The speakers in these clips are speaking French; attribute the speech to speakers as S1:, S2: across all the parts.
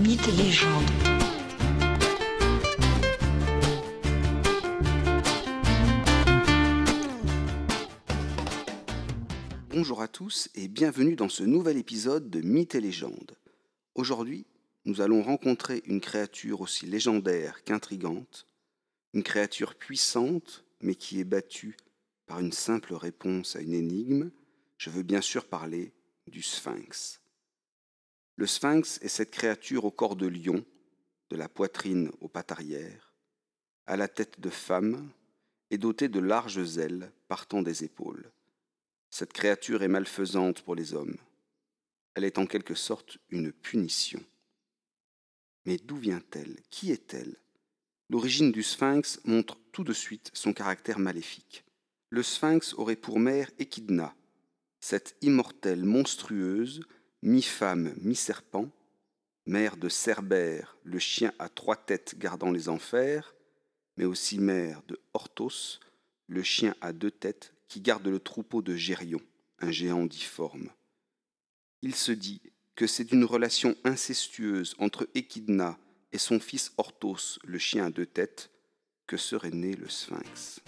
S1: Mythes et légendes.
S2: Bonjour à tous et bienvenue dans ce nouvel épisode de Mythes et légendes. Aujourd'hui, nous allons rencontrer une créature aussi légendaire qu'intrigante, une créature puissante mais qui est battue par une simple réponse à une énigme. Je veux bien sûr parler du sphinx. Le sphinx est cette créature au corps de lion, de la poitrine aux pattes arrière, à la tête de femme et dotée de larges ailes partant des épaules. Cette créature est malfaisante pour les hommes. Elle est en quelque sorte une punition. Mais d'où vient-elle? Qui est-elle? L'origine du sphinx montre tout de suite son caractère maléfique. Le sphinx aurait pour mère Échidna, cette immortelle monstrueuse, mi-femme, mi-serpent, mère de Cerbère, le chien à trois têtes gardant les enfers, mais aussi mère de Orthos, le chien à deux têtes qui garde le troupeau de Gérion, un géant difforme. Il se dit que c'est d'une relation incestueuse entre Échidna et son fils Orthos, le chien à deux têtes, que serait né le sphinx.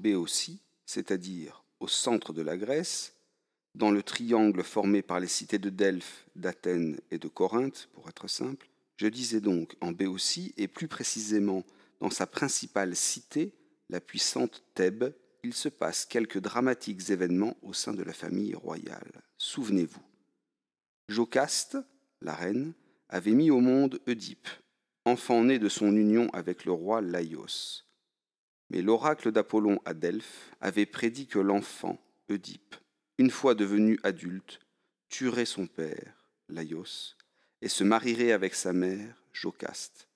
S2: Béotie, c'est-à-dire au centre de la Grèce, dans le triangle formé par les cités de Delphes, d'Athènes et de Corinthe, pour être simple, je disais donc en Béotie, et plus précisément dans sa principale cité, la puissante Thèbes, il se passe quelques dramatiques événements au sein de la famille royale. Souvenez-vous. Jocaste, la reine, avait mis au monde Oedipe, enfant né de son union avec le roi Laios. Mais l'oracle d'Apollon à Delphes avait prédit que l'enfant, Oedipe, une fois devenu adulte, tuerait son père, Laios, et se marierait avec sa mère, Jocaste.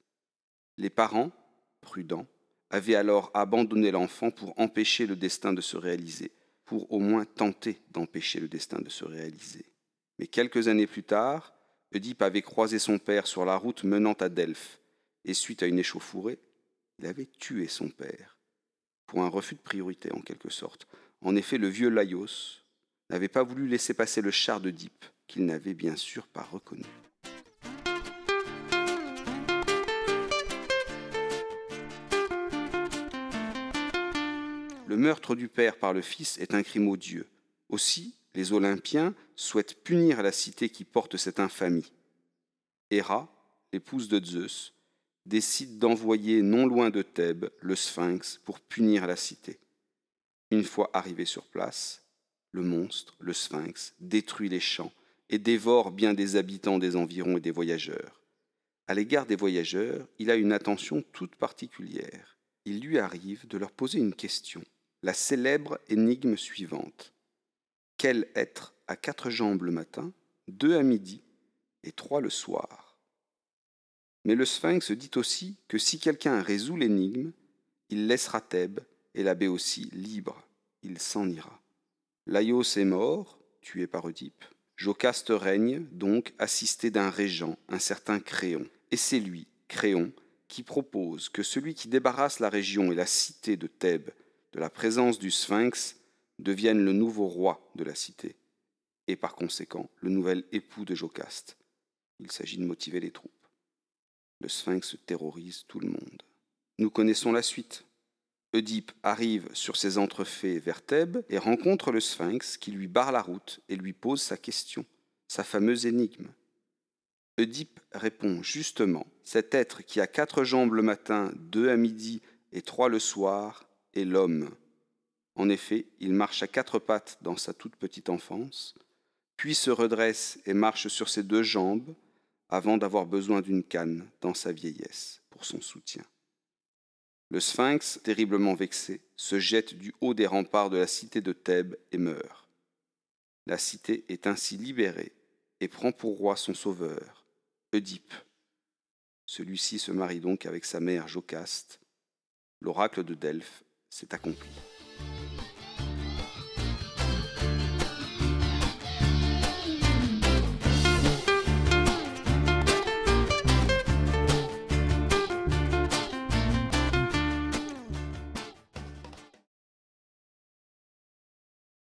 S2: Les parents, prudents, avaient alors abandonné l'enfant pour empêcher le destin de se réaliser, pour au moins tenter d'empêcher le destin de se réaliser. Mais quelques années plus tard, Oedipe avait croisé son père sur la route menant à Delphes, et suite à une échauffourée, il avait tué son père, pour un refus de priorité en quelque sorte. En effet, le vieux Laios n'avait pas voulu laisser passer le char d'Oedipe, qu'il n'avait bien sûr pas reconnu. Le meurtre du père par le fils est un crime odieux. Aussi, les Olympiens souhaitent punir la cité qui porte cette infamie. Héra, l'épouse de Zeus, décide d'envoyer non loin de Thèbes le sphinx pour punir la cité. Une fois arrivé sur place, le monstre, le sphinx, détruit les champs et dévore bien des habitants des environs et des voyageurs. À l'égard des voyageurs, il a une attention toute particulière. Il lui arrive de leur poser une question la célèbre énigme suivante. Quel être a quatre jambes le matin, deux à midi et trois le soir? Mais le sphinx dit aussi que si quelqu'un résout l'énigme, il laissera Thèbes et la aussi libre, il s'en ira. Laios est mort, tué par Oedipe. Jocaste règne, donc assisté d'un régent, un certain Créon. Et c'est lui, Créon, qui propose que celui qui débarrasse la région et la cité de Thèbes de la présence du sphinx devienne le nouveau roi de la cité, et par conséquent le nouvel époux de Jocaste. Il s'agit de motiver les troupes. Le sphinx terrorise tout le monde. Nous connaissons la suite. Oedipe arrive sur ses entrefaits vers et rencontre le sphinx qui lui barre la route et lui pose sa question, sa fameuse énigme. Oedipe répond justement Cet être qui a quatre jambes le matin, deux à midi et trois le soir est l'homme. En effet, il marche à quatre pattes dans sa toute petite enfance, puis se redresse et marche sur ses deux jambes avant d'avoir besoin d'une canne dans sa vieillesse pour son soutien. Le sphinx, terriblement vexé, se jette du haut des remparts de la cité de Thèbes et meurt. La cité est ainsi libérée et prend pour roi son sauveur, Oedipe. Celui-ci se marie donc avec sa mère Jocaste. L'oracle de Delphes s'est accompli.